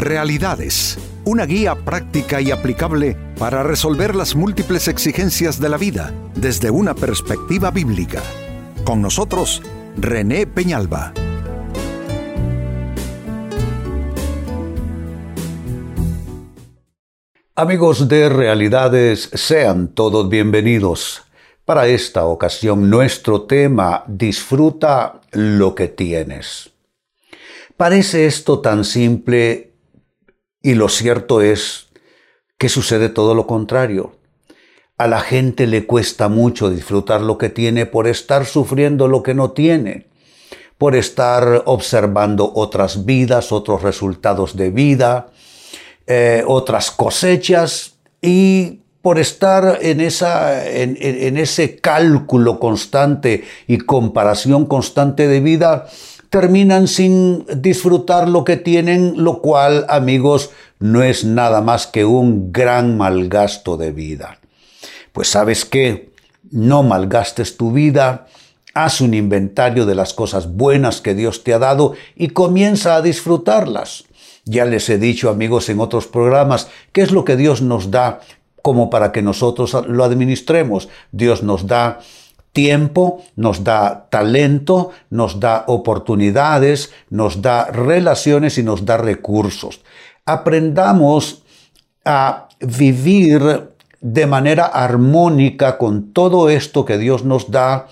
Realidades, una guía práctica y aplicable para resolver las múltiples exigencias de la vida desde una perspectiva bíblica. Con nosotros, René Peñalba. Amigos de Realidades, sean todos bienvenidos. Para esta ocasión nuestro tema, disfruta lo que tienes. Parece esto tan simple y lo cierto es que sucede todo lo contrario. A la gente le cuesta mucho disfrutar lo que tiene por estar sufriendo lo que no tiene, por estar observando otras vidas, otros resultados de vida, eh, otras cosechas y por estar en, esa, en ese cálculo constante y comparación constante de vida, terminan sin disfrutar lo que tienen, lo cual, amigos, no es nada más que un gran malgasto de vida. Pues sabes qué, no malgastes tu vida, haz un inventario de las cosas buenas que Dios te ha dado y comienza a disfrutarlas. Ya les he dicho, amigos, en otros programas, qué es lo que Dios nos da como para que nosotros lo administremos. Dios nos da tiempo, nos da talento, nos da oportunidades, nos da relaciones y nos da recursos. Aprendamos a vivir de manera armónica con todo esto que Dios nos da,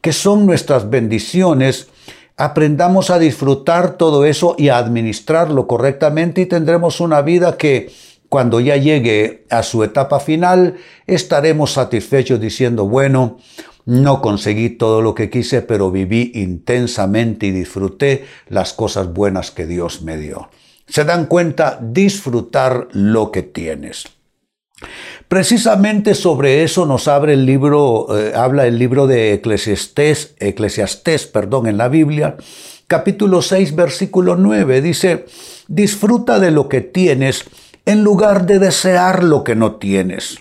que son nuestras bendiciones. Aprendamos a disfrutar todo eso y a administrarlo correctamente y tendremos una vida que cuando ya llegue a su etapa final estaremos satisfechos diciendo, bueno, no conseguí todo lo que quise, pero viví intensamente y disfruté las cosas buenas que Dios me dio. Se dan cuenta, disfrutar lo que tienes. Precisamente sobre eso nos abre el libro, eh, habla el libro de Eclesiastés, Eclesiastés, perdón, en la Biblia, capítulo 6, versículo 9, dice, disfruta de lo que tienes en lugar de desear lo que no tienes.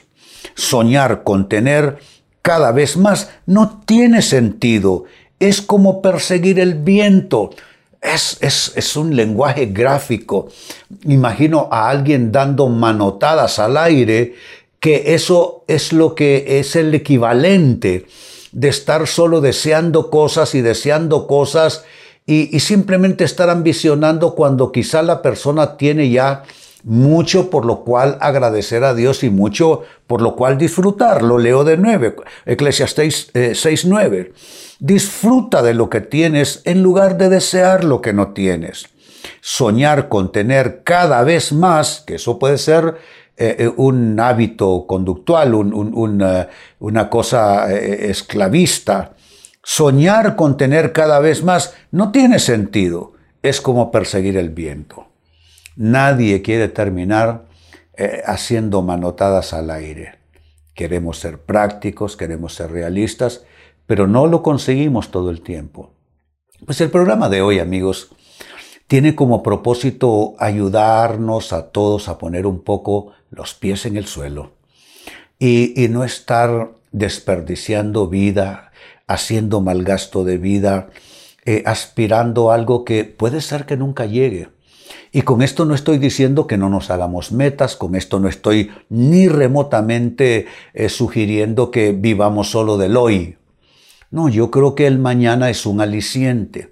Soñar con tener cada vez más no tiene sentido. Es como perseguir el viento. Es, es, un lenguaje gráfico. Imagino a alguien dando manotadas al aire, que eso es lo que es el equivalente de estar solo deseando cosas y deseando cosas y, y simplemente estar ambicionando cuando quizá la persona tiene ya mucho por lo cual agradecer a Dios y mucho por lo cual disfrutar. Lo leo de nueve, Eclesiastes 6.9. Eh, Disfruta de lo que tienes en lugar de desear lo que no tienes. Soñar con tener cada vez más, que eso puede ser eh, eh, un hábito conductual, una cosa esclavista. Soñar con tener cada vez más no tiene sentido. Es como perseguir el viento. Nadie quiere terminar eh, haciendo manotadas al aire. Queremos ser prácticos, queremos ser realistas, pero no lo conseguimos todo el tiempo. Pues el programa de hoy, amigos, tiene como propósito ayudarnos a todos a poner un poco los pies en el suelo y, no estar desperdiciando vida, haciendo mal gasto de vida, eh, aspirando a algo que puede ser que nunca llegue. Y con esto no estoy diciendo que no nos hagamos metas, con esto no estoy ni remotamente eh, sugiriendo que vivamos solo del hoy. No, yo creo que el mañana es un aliciente.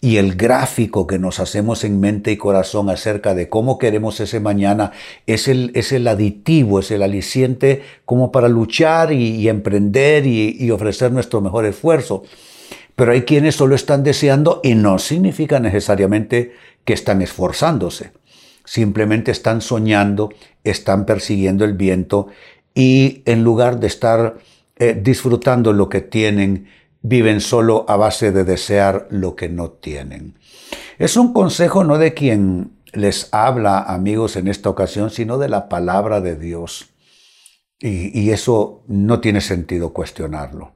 Y el gráfico que nos hacemos en mente y corazón acerca de cómo queremos ese mañana es el, es el aditivo, es el aliciente como para luchar y, emprender y ofrecer nuestro mejor esfuerzo. Pero hay quienes solo están deseando y no significa necesariamente que están esforzándose. Simplemente están soñando, están persiguiendo el viento y en lugar de estar eh, disfrutando lo que tienen, viven solo a base de desear lo que no tienen. Es un consejo no de quien les habla, amigos, en esta ocasión, sino de la palabra de Dios. Y, eso no tiene sentido cuestionarlo.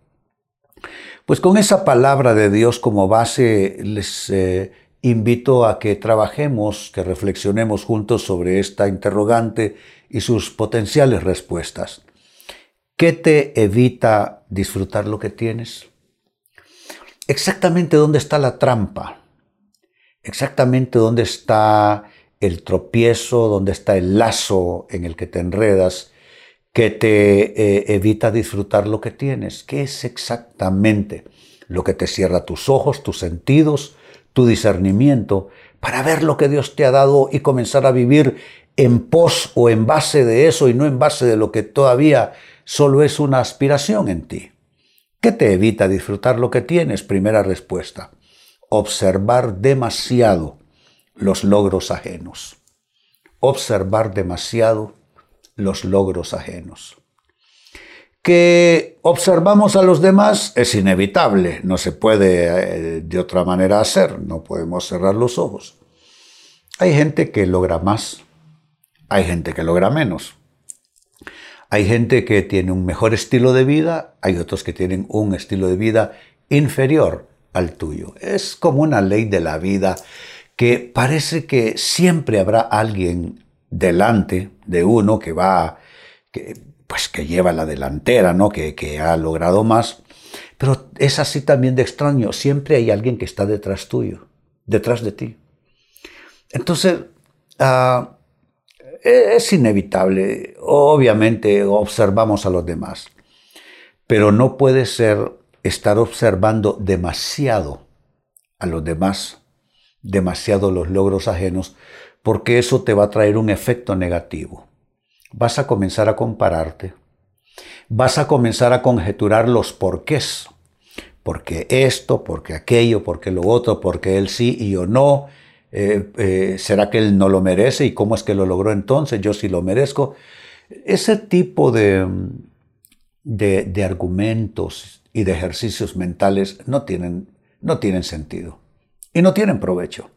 Pues con esa palabra de Dios como base les eh, invito a que trabajemos, que reflexionemos juntos sobre esta interrogante y sus potenciales respuestas. ¿Qué te evita disfrutar lo que tienes? Exactamente dónde está la trampa, exactamente dónde está el tropiezo, dónde está el lazo en el que te enredas, que te eh, evita disfrutar lo que tienes. ¿Qué es exactamente lo que te cierra tus ojos, tus sentidos, tu discernimiento, para ver lo que Dios te ha dado y comenzar a vivir en pos o en base de eso y no en base de lo que todavía solo es una aspiración en ti? ¿Qué te evita disfrutar lo que tienes? Primera respuesta, observar demasiado los logros ajenos. Observar demasiado los logros ajenos. Que observamos a los demás es inevitable, no se puede eh, de otra manera hacer, no podemos cerrar los ojos. Hay gente que logra más, hay gente que logra menos. Hay gente que tiene un mejor estilo de vida, hay otros que tienen un estilo de vida inferior al tuyo. Es como una ley de la vida que parece que siempre habrá alguien delante de uno que va, que, pues que lleva la delantera, ¿no? Que, que ha logrado más. Pero es así también de extraño. Siempre hay alguien que está detrás tuyo, detrás de ti. Entonces, ah, e, es inevitable. Obviamente observamos a los demás. Pero no puede ser estar observando demasiado a los demás demasiado los logros ajenos, porque eso te va a traer un efecto negativo. Vas a comenzar a compararte, vas a comenzar a conjeturar los porqués. Porque esto, porque aquello, porque lo otro, porque él sí y yo no. Eh, eh, ¿Será que él no lo merece? ¿Y cómo es que lo logró entonces? Yo sí lo merezco. Ese tipo de, de, de argumentos y de ejercicios mentales no tienen, no tienen sentido y no tienen provecho.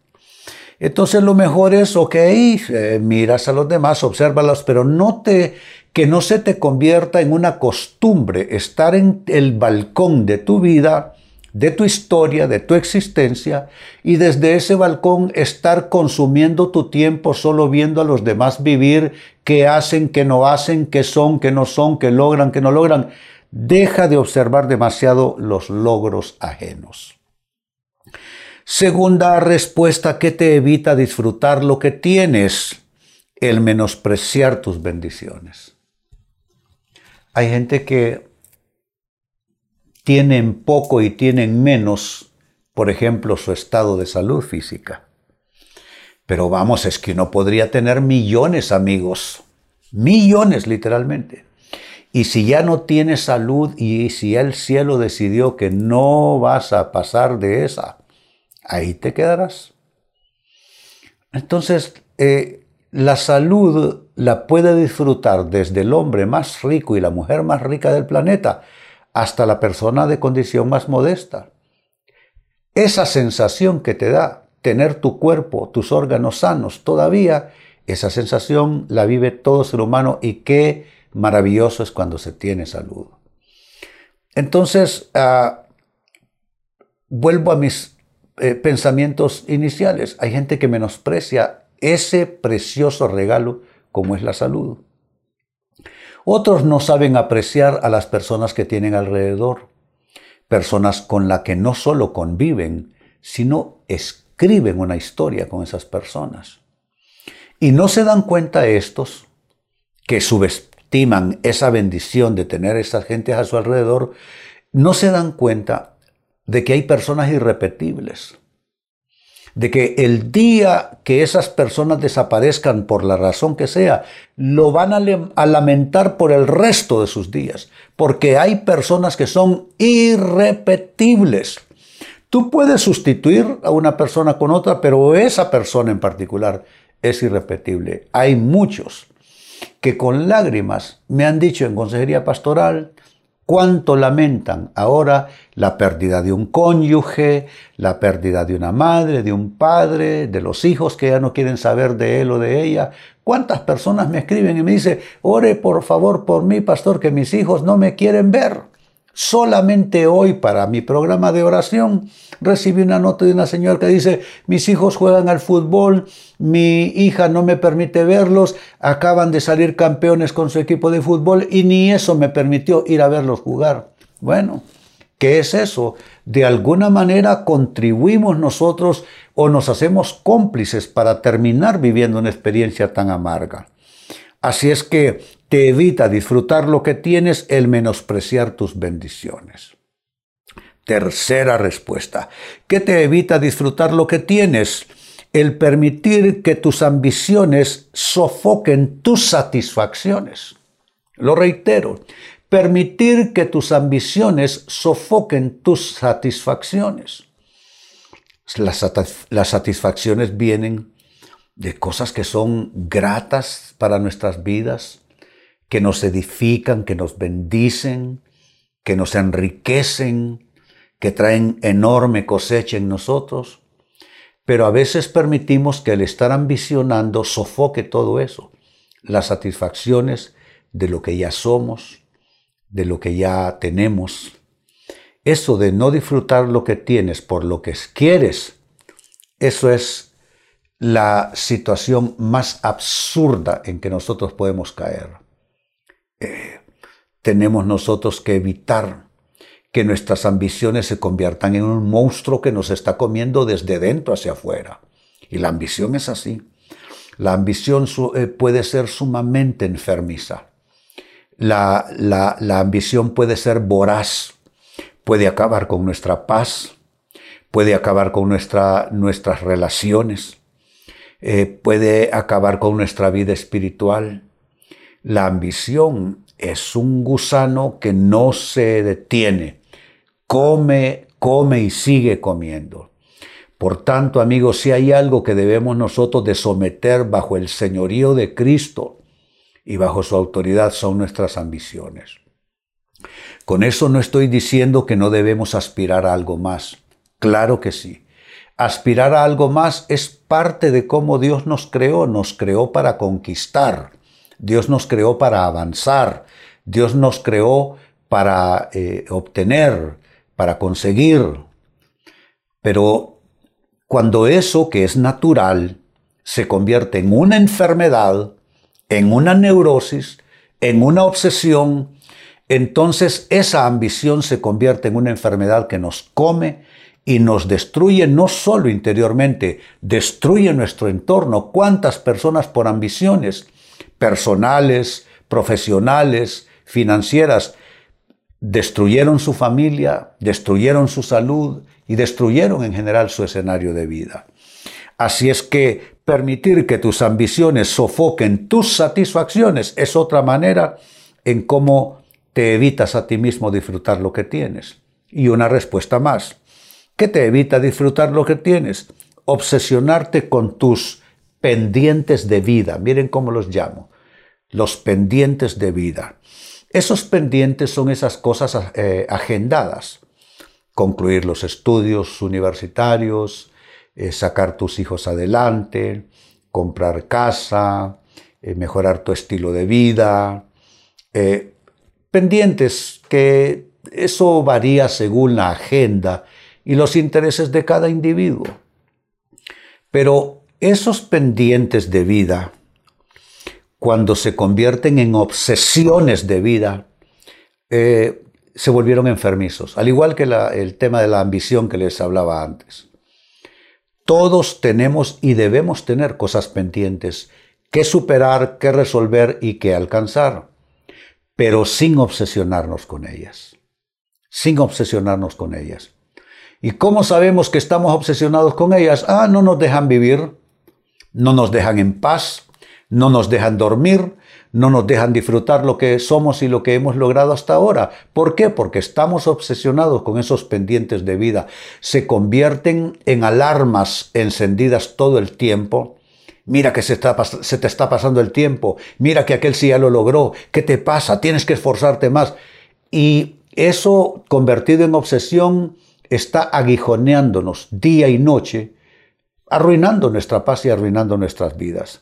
Entonces lo mejor es, ok, eh, miras a los demás, obsérvalos, pero no te, que no se te convierta en una costumbre estar en el balcón de tu vida, de tu historia, de tu existencia, y desde ese balcón estar consumiendo tu tiempo solo viendo a los demás vivir, qué hacen, qué no hacen, qué son, qué no son, qué logran, qué no logran. Deja de observar demasiado los logros ajenos. Segunda respuesta que te evita disfrutar lo que tienes, el menospreciar tus bendiciones. Hay gente que tienen poco y tienen menos, por ejemplo, su estado de salud física. Pero vamos, es que uno podría tener millones, amigos, millones literalmente. Y si ya no tienes salud y si el cielo decidió que no vas a pasar de esa, ahí te quedarás. Entonces, eh, la salud la puede disfrutar desde el hombre más rico y la mujer más rica del planeta hasta la persona de condición más modesta. Esa sensación que te da tener tu cuerpo, tus órganos sanos, todavía esa sensación la vive todo ser humano y qué maravilloso es cuando se tiene salud. Entonces, ah, vuelvo a mis eh, pensamientos iniciales. Hay gente que menosprecia ese precioso regalo como es la salud. Otros no saben apreciar a las personas que tienen alrededor, personas con las que no solo conviven, sino escriben una historia con esas personas. Y no se dan cuenta estos que subestiman esa bendición de tener a esas gentes a su alrededor, no se dan cuenta de que hay personas irrepetibles, de que el día que esas personas desaparezcan por la razón que sea, lo van a, lamentar por el resto de sus días, porque hay personas que son irrepetibles. Tú puedes sustituir a una persona con otra, pero esa persona en particular es irrepetible. Hay muchos que con lágrimas me han dicho en consejería pastoral, cuánto lamentan ahora la pérdida de un cónyuge, la pérdida de una madre, de un padre, de los hijos que ya no quieren saber de él o de ella. ¿Cuántas personas me escriben y me dicen, ore por favor por mí, pastor, que mis hijos no me quieren ver? Solamente hoy para mi programa de oración recibí una nota de una señora que dice, mis hijos juegan al fútbol, mi hija no me permite verlos, acaban de salir campeones con su equipo de fútbol y ni eso me permitió ir a verlos jugar. Bueno, ¿Qué es eso? De alguna manera contribuimos nosotros o nos hacemos cómplices para terminar viviendo una experiencia tan amarga. Así es que te evita disfrutar lo que tienes el menospreciar tus bendiciones. Tercera respuesta. ¿Qué te evita disfrutar lo que tienes? El permitir que tus ambiciones sofoquen tus satisfacciones. Lo reitero, permitir que tus ambiciones sofoquen tus satisfacciones. Las, satisfacciones vienen de cosas que son gratas para nuestras vidas, que nos edifican, que nos bendicen, que nos enriquecen, que traen enorme cosecha en nosotros. Pero a veces permitimos que el estar ambicionando sofoque todo eso, las satisfacciones de lo que ya somos, de lo que ya tenemos. Eso de no disfrutar lo que tienes por lo que quieres, eso es la situación más absurda en que nosotros podemos caer. Tenemos nosotros que evitar que nuestras ambiciones se conviertan en un monstruo que nos está comiendo desde dentro hacia afuera. Y la ambición es así. La ambición eh, puede ser sumamente enfermiza. La, la, ambición puede ser voraz, puede acabar con nuestra paz, puede acabar con nuestra, nuestras relaciones, eh, puede acabar con nuestra vida espiritual. La ambición es un gusano que no se detiene, come, come y sigue comiendo. Por tanto, amigos, si hay algo que debemos nosotros someter bajo el señorío de Cristo, y bajo su autoridad son nuestras ambiciones. Con eso no estoy diciendo que no debemos aspirar a algo más. Claro que sí. Aspirar a algo más es parte de cómo Dios nos creó. Nos creó para conquistar. Dios nos creó para avanzar. Dios nos creó para eh, obtener, para conseguir. Pero cuando eso que es natural se convierte en una enfermedad, en una neurosis, en una obsesión, entonces esa ambición se convierte en una enfermedad que nos come y nos destruye no solo interiormente, destruye nuestro entorno. ¿Cuántas personas por ambiciones personales, profesionales, financieras, destruyeron su familia, destruyeron su salud y destruyeron en general su escenario de vida? Así es que permitir que tus ambiciones sofoquen tus satisfacciones es otra manera en cómo te evitas a ti mismo disfrutar lo que tienes. Y una respuesta más. ¿Qué te evita disfrutar lo que tienes? Obsesionarte con tus pendientes de vida. Miren cómo los llamo. Los pendientes de vida. Esos pendientes son esas cosas eh, agendadas. Concluir los estudios universitarios, eh, sacar tus hijos adelante, comprar casa, eh, mejorar tu estilo de vida, pendientes que eso varía según la agenda y los intereses de cada individuo. Pero esos pendientes de vida, cuando se convierten en obsesiones de vida, se volvieron enfermizos, al igual que el tema de la ambición que les hablaba antes. Todos tenemos y debemos tener cosas pendientes que superar, que resolver y que alcanzar, pero sin obsesionarnos con ellas. Sin obsesionarnos con ellas. ¿Y cómo sabemos que estamos obsesionados con ellas? Ah, no nos dejan vivir, no nos dejan en paz, no nos dejan dormir, no nos dejan disfrutar lo que somos y lo que hemos logrado hasta ahora. ¿Por qué? Porque estamos obsesionados con esos pendientes de vida. Se convierten en alarmas encendidas todo el tiempo. Mira que se, te está pasando el tiempo. Mira que aquel sí ya lo logró. ¿Qué te pasa? Tienes que esforzarte más. Y eso convertido en obsesión está aguijoneándonos día y noche, arruinando nuestra paz y arruinando nuestras vidas.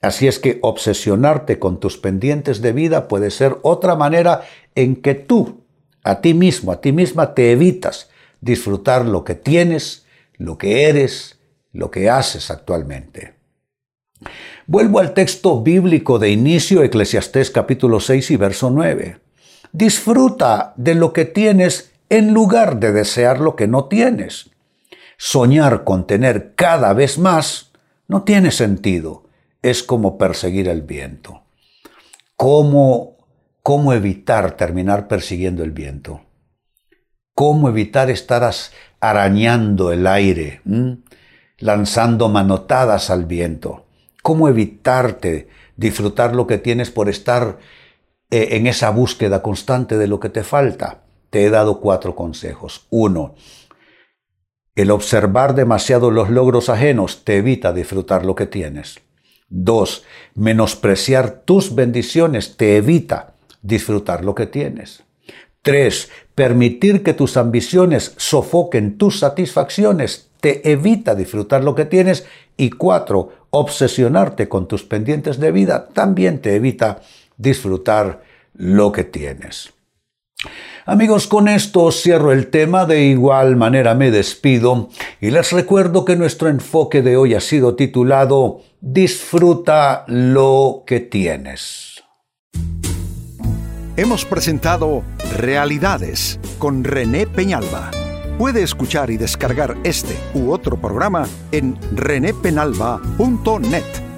Así es que obsesionarte con tus pendientes de vida puede ser otra manera en que tú, a ti mismo, a ti misma, te evitas disfrutar lo que tienes, lo que eres, lo que haces actualmente. Vuelvo al texto bíblico de inicio, Eclesiastés capítulo 6 y verso 9. Disfruta de lo que tienes en lugar de desear lo que no tienes. Soñar con tener cada vez más no tiene sentido. Es como perseguir el viento. ¿Cómo, cómo evitar terminar persiguiendo el viento? ¿Cómo evitar estar arañando el aire, lanzando manotadas al viento? ¿Cómo evitarte disfrutar lo que tienes por estar eh, en esa búsqueda constante de lo que te falta? Te he dado cuatro consejos. Uno, el observar demasiado los logros ajenos te evita disfrutar lo que tienes. Dos, menospreciar tus bendiciones te evita disfrutar lo que tienes. Tres, permitir que tus ambiciones sofoquen tus satisfacciones te evita disfrutar lo que tienes. Y cuatro, obsesionarte con tus pendientes de vida también te evita disfrutar lo que tienes. Amigos, con esto cierro el tema, de igual manera me despido y les recuerdo que nuestro enfoque de hoy ha sido titulado Disfruta lo que tienes. Hemos presentado Realidades con René Peñalba. Puede escuchar y descargar este u otro programa en renépenalba.net.